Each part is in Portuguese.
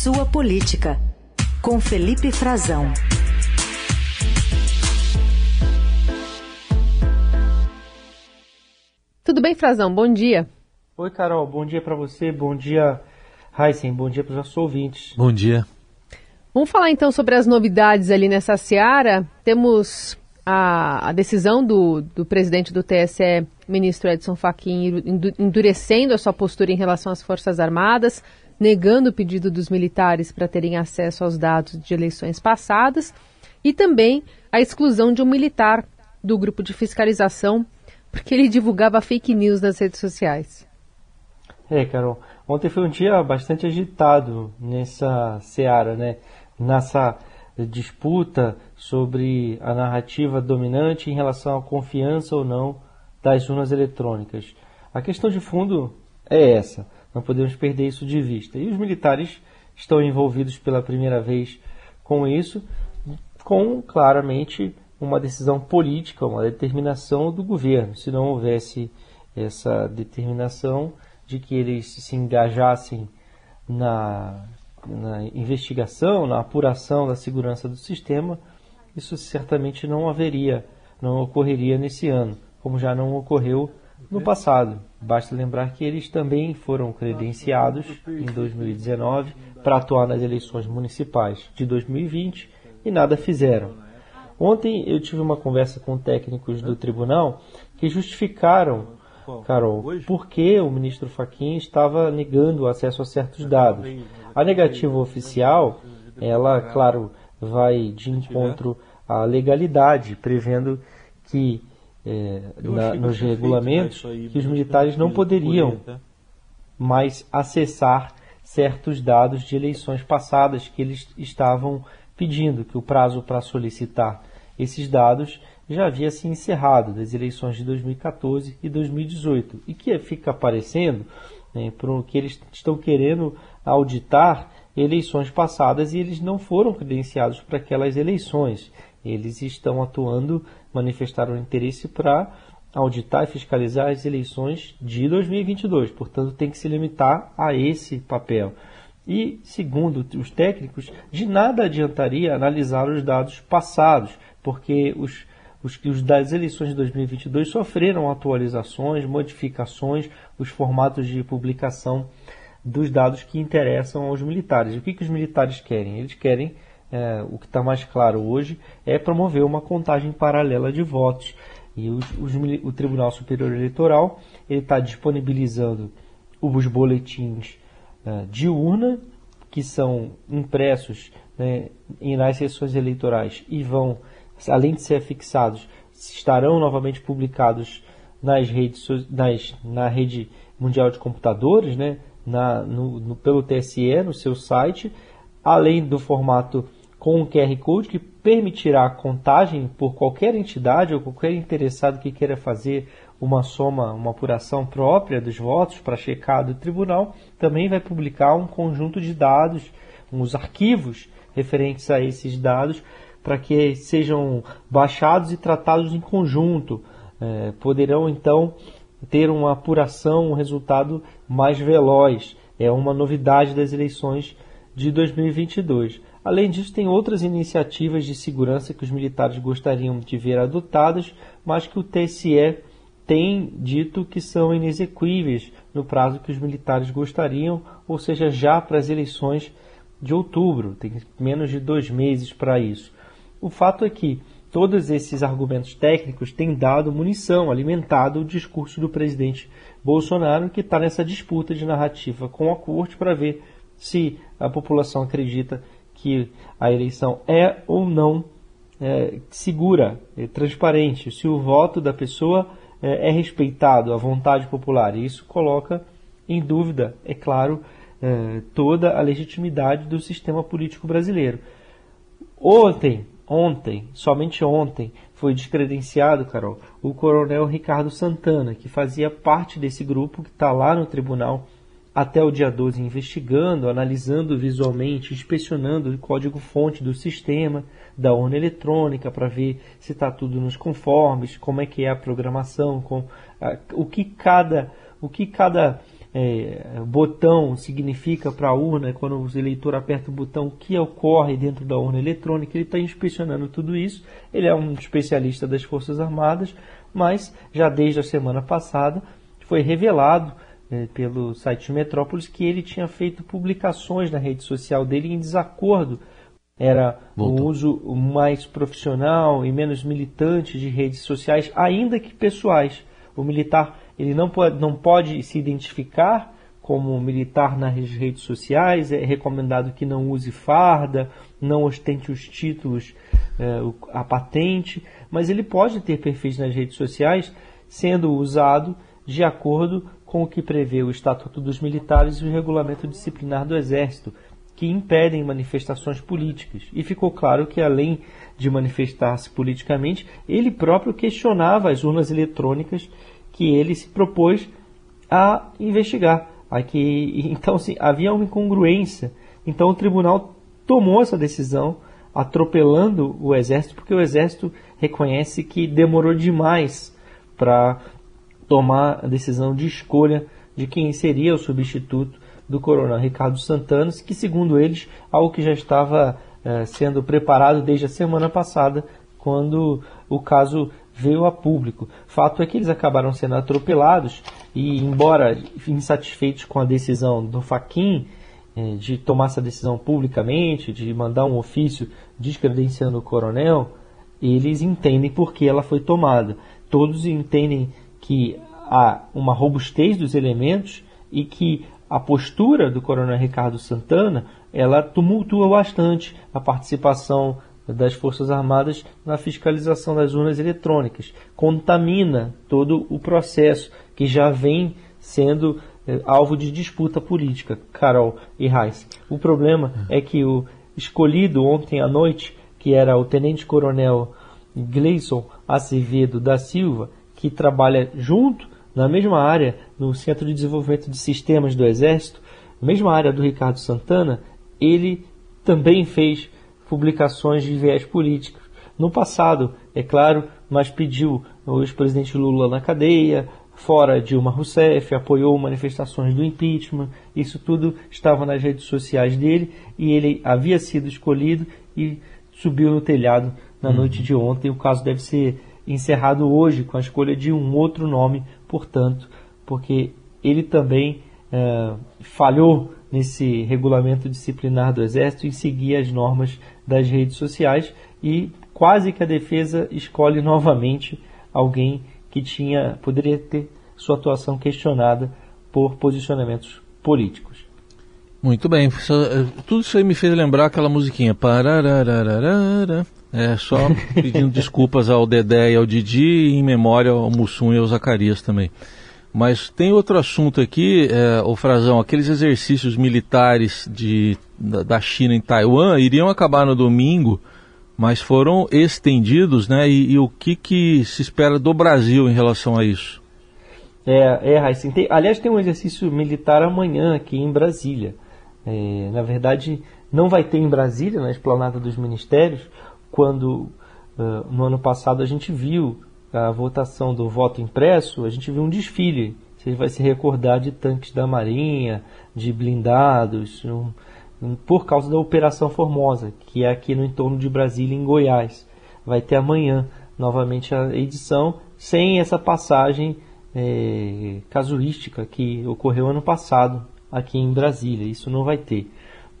Sua Política, com Felipe Frazão. Tudo bem, Frazão? Bom dia. Oi, Carol. Bom dia para você. Bom dia, Heisen. Bom dia para os nossos ouvintes. Bom dia. Vamos falar então sobre as novidades ali nessa seara. Temos a, a decisão do, do, presidente do TSE, ministro Edson Fachin, endurecendo a sua postura em relação às Forças Armadas, negando o pedido dos militares para terem acesso aos dados de eleições passadas e também a exclusão de um militar do grupo de fiscalização porque ele divulgava fake news nas redes sociais. É, Carol. Ontem foi um dia bastante agitado nessa seara, né? Nessa disputa sobre a narrativa dominante em relação à confiança ou não das urnas eletrônicas. A questão de fundo é essa. Não podemos perder isso de vista. E os militares estão envolvidos pela primeira vez com isso, com claramente uma decisão política, uma determinação do governo. Se não houvesse essa determinação de que eles se engajassem na, na investigação, na apuração da segurança do sistema, isso certamente não haveria, não ocorreria nesse ano, como já não ocorreu no passado. Basta lembrar que eles também foram credenciados em 2019 para atuar nas eleições municipais de 2020 e nada fizeram. Ontem eu tive uma conversa com técnicos do tribunal que justificaram, Carol, por que o ministro Fachin estava negando o acesso a certos dados. A negativa oficial, ela, claro, vai de encontro à legalidade, prevendo que é, na, nos regulamentos que os militares não poderiam mais acessar certos dados de eleições passadas que eles estavam pedindo que o prazo para solicitar esses dados já havia se encerrado das eleições de 2014 e 2018 e que fica aparecendo né, que eles estão querendo auditar eleições passadas e eles não foram credenciados para aquelas eleições. Eles estão atuando, manifestaram interesse para auditar e fiscalizar as eleições de 2022. Portanto, tem que se limitar a esse papel. E, segundo os técnicos, de nada adiantaria analisar os dados passados, porque os, os, os das eleições de 2022 sofreram atualizações, modificações, os formatos de publicação dos dados que interessam aos militares. O que, que os militares querem? Eles querem, é, o que está mais claro hoje, é promover uma contagem paralela de votos. E os, os, o Tribunal Superior Eleitoral está disponibilizando os boletins é, de urna, que são impressos né, nas sessões eleitorais e vão além de ser fixados, estarão novamente publicados nas redes, nas, na rede mundial de computadores, né, na, no, no, pelo TSE, no seu site, além do formato com o QR Code, que permitirá a contagem por qualquer entidade ou qualquer interessado que queira fazer uma soma, uma apuração própria dos votos para checar do tribunal, também vai publicar um conjunto de dados, uns arquivos referentes a esses dados, para que sejam baixados e tratados em conjunto. É, poderão então ter uma apuração, um resultado mais veloz. É uma novidade das eleições de 2022. Além disso, tem outras iniciativas de segurança que os militares gostariam de ver adotadas, mas que o TSE tem dito que são inexequíveis no prazo que os militares gostariam, ou seja, já para as eleições de outubro. Tem menos de dois meses para isso. O fato é que todos esses argumentos técnicos têm dado munição, alimentado o discurso do presidente Bolsonaro, que está nessa disputa de narrativa com a corte para ver se a população acredita que a eleição é ou não é, segura, é transparente, se o voto da pessoa é, é, respeitado, a vontade popular. E isso coloca em dúvida, é claro, é, toda a legitimidade do sistema político brasileiro. Ontem, Ontem, somente ontem, foi descredenciado, Carol, o coronel Ricardo Santana, que fazia parte desse grupo que está lá no tribunal até o dia 12 investigando, analisando visualmente, inspecionando o código-fonte do sistema, da urna eletrônica, para ver se está tudo nos conformes, como é que é a programação, com, a, o que cada, o que cada é, botão significa para a urna, quando o eleitor aperta o botão, o que ocorre dentro da urna eletrônica. Ele está inspecionando tudo isso. Ele é um especialista das Forças Armadas, mas já desde a semana passada foi revelado é, pelo site Metrópolis que ele tinha feito publicações na rede social dele em desacordo. Era Voltou. um uso mais profissional e menos militante de redes sociais, ainda que pessoais. O militar ele não pode, não pode se identificar como militar nas redes sociais, é recomendado que não use farda, não ostente os títulos, é, a patente, mas ele pode ter perfis nas redes sociais sendo usado de acordo com o que prevê o Estatuto dos Militares e o Regulamento Disciplinar do Exército, que impedem manifestações políticas. E ficou claro que, além de manifestar-se politicamente, ele próprio questionava as urnas eletrônicas que ele se propôs a investigar. Aqui, então, sim, havia uma incongruência. Então, o tribunal tomou essa decisão, atropelando o Exército, porque o Exército reconhece que demorou demais para tomar a decisão de escolha de quem seria o substituto do coronel Ricardo Santana, que segundo eles, algo que já estava eh, sendo preparado desde a semana passada, quando o caso veio a público. Fato é que eles acabaram sendo atropelados e, embora insatisfeitos com a decisão do Faquin eh, de tomar essa decisão publicamente, de mandar um ofício descredenciando o coronel, eles entendem por que ela foi tomada. Todos entendem que há uma robustez dos elementos e que a postura do coronel Ricardo Santana ela tumultua bastante a participação das Forças Armadas na fiscalização das urnas eletrônicas, contamina todo o processo que já vem sendo eh, alvo de disputa política, Carol e Reis. O problema é que o escolhido ontem à noite, que era o Tenente Coronel Gleison Acevedo da Silva, que trabalha junto, na mesma área, no Centro de Desenvolvimento de Sistemas do Exército, mesma área do Ricardo Santana, ele também fez publicações de viés políticos. No passado, é claro, mas pediu o ex-presidente Lula na cadeia, fora Dilma Rousseff, apoiou manifestações do impeachment, isso tudo estava nas redes sociais dele e ele havia sido escolhido e subiu no telhado na uhum. noite de ontem. O caso deve ser encerrado hoje com a escolha de um outro nome, portanto, porque ele também é, falhou nesse regulamento disciplinar do Exército em seguir as normas das redes sociais e quase que a defesa escolhe novamente alguém que tinha poderia ter sua atuação questionada por posicionamentos políticos. Muito bem, tudo isso aí me fez lembrar aquela musiquinha. Pararararara. É, só pedindo desculpas ao Dedé e ao Didi e em memória ao Mussum e ao Zacarias também. Mas tem outro assunto aqui, é, o Frazão, aqueles exercícios militares de, da, da, China em Taiwan iriam acabar no domingo, mas foram estendidos, né? E, e o que, que se espera do Brasil em relação a isso? É, é Raíssa, aliás, tem um exercício militar amanhã aqui em Brasília. É, na verdade, não vai ter em Brasília, na esplanada dos ministérios, quando uh, no ano passado a gente viu a votação do voto impresso, a gente viu um desfile. Você vai se recordar de tanques da Marinha, de blindados, um, um, por causa da Operação Formosa, que é aqui no entorno de Brasília, em Goiás. Vai ter amanhã novamente a edição, sem essa passagem é, casuística que ocorreu ano passado aqui em Brasília. Isso não vai ter.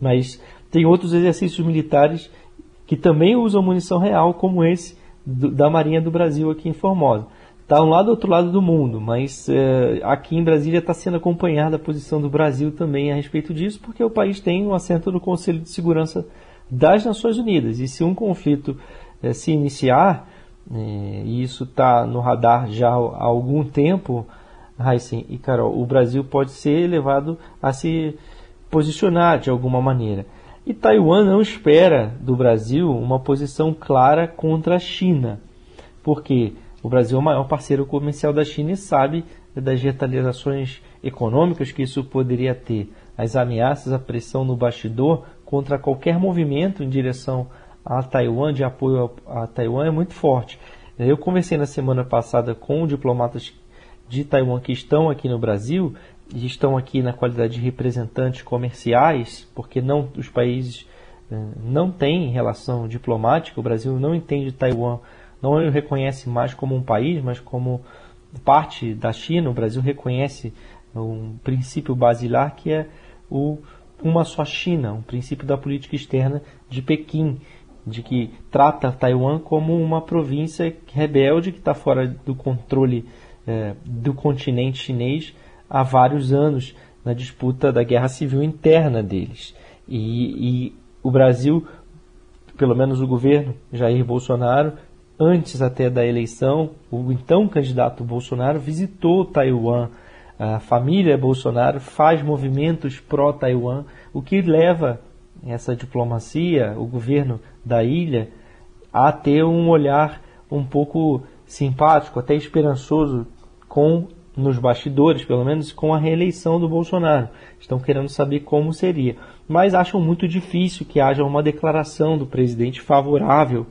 Mas tem outros exercícios militares que também usam munição real, como esse do, da Marinha do Brasil aqui em Formosa. Está um lado do outro lado do mundo, mas é, aqui em Brasília está sendo acompanhada a posição do Brasil também a respeito disso, porque o país tem um assento no Conselho de Segurança das Nações Unidas. E se um conflito é, se iniciar, é, e isso está no radar já há algum tempo, Heisen e Carol, o Brasil pode ser levado a se posicionar de alguma maneira. E Taiwan não espera do Brasil uma posição clara contra a China, porque o Brasil é o maior parceiro comercial da China e sabe das retaliações econômicas que isso poderia ter, as ameaças, a pressão no bastidor contra qualquer movimento em direção a Taiwan, de apoio a, Taiwan, é muito forte. Eu conversei na semana passada com diplomatas de Taiwan que estão aqui no Brasil estão aqui na qualidade de representantes comerciais, porque não os países eh, não têm relação diplomática, o Brasil não entende Taiwan, não o reconhece mais como um país, mas como parte da China. O Brasil reconhece um princípio basilar que é o uma só China, um princípio da política externa de Pequim, de que trata Taiwan como uma província rebelde que está fora do controle eh, do continente chinês há vários anos na disputa da guerra civil interna deles. E, e o Brasil, pelo menos o governo Jair Bolsonaro, antes até da eleição, o então candidato Bolsonaro visitou Taiwan. A família Bolsonaro faz movimentos pró-Taiwan, o que leva essa diplomacia, o governo da ilha, a ter um olhar um pouco simpático, até esperançoso com nos bastidores, pelo menos com a reeleição do Bolsonaro. Estão querendo saber como seria, mas acham muito difícil que haja uma declaração do presidente favorável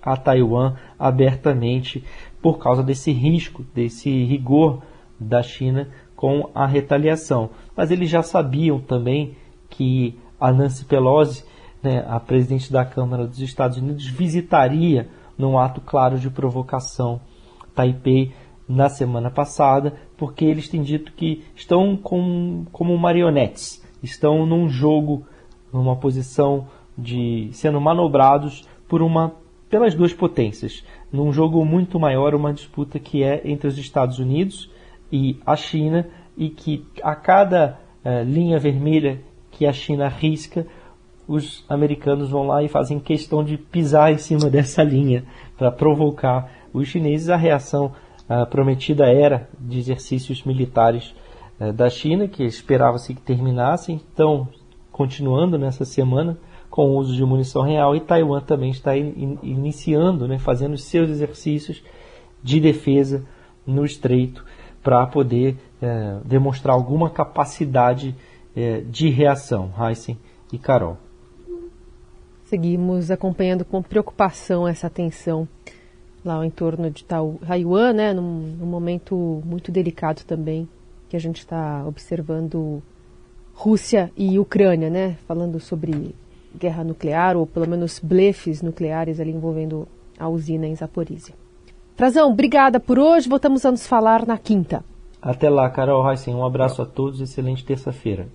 a Taiwan abertamente por causa desse risco, desse rigor da China com a retaliação. Mas eles já sabiam também que a Nancy Pelosi, né, a presidente da Câmara dos Estados Unidos, visitaria num ato claro de provocação Taipei na semana passada, porque eles têm dito que estão com, como marionetes, estão num jogo, numa posição de sendo manobrados por uma pelas duas potências, num jogo muito maior, uma disputa que é entre os Estados Unidos e a China e que a cada uh, linha vermelha que a China risca, os americanos vão lá e fazem questão de pisar em cima dessa linha para provocar os chineses. A reação a prometida era de exercícios militares eh, da China, que esperava-se que terminassem, estão continuando nessa semana com o uso de munição real e Taiwan também está in, iniciando, né, fazendo seus exercícios de defesa no estreito para poder eh, demonstrar alguma capacidade eh, de reação. Heisen e Carol. Seguimos acompanhando com preocupação essa tensão lá em torno de Taiwan, né, num, num momento muito delicado também, que a gente está observando Rússia e Ucrânia, né, falando sobre guerra nuclear, ou pelo menos blefes nucleares ali envolvendo a usina em Zaporizhia. Frazão, obrigada por hoje, voltamos a nos falar na quinta. Até lá, Carol Heisen, um abraço a todos, excelente terça-feira.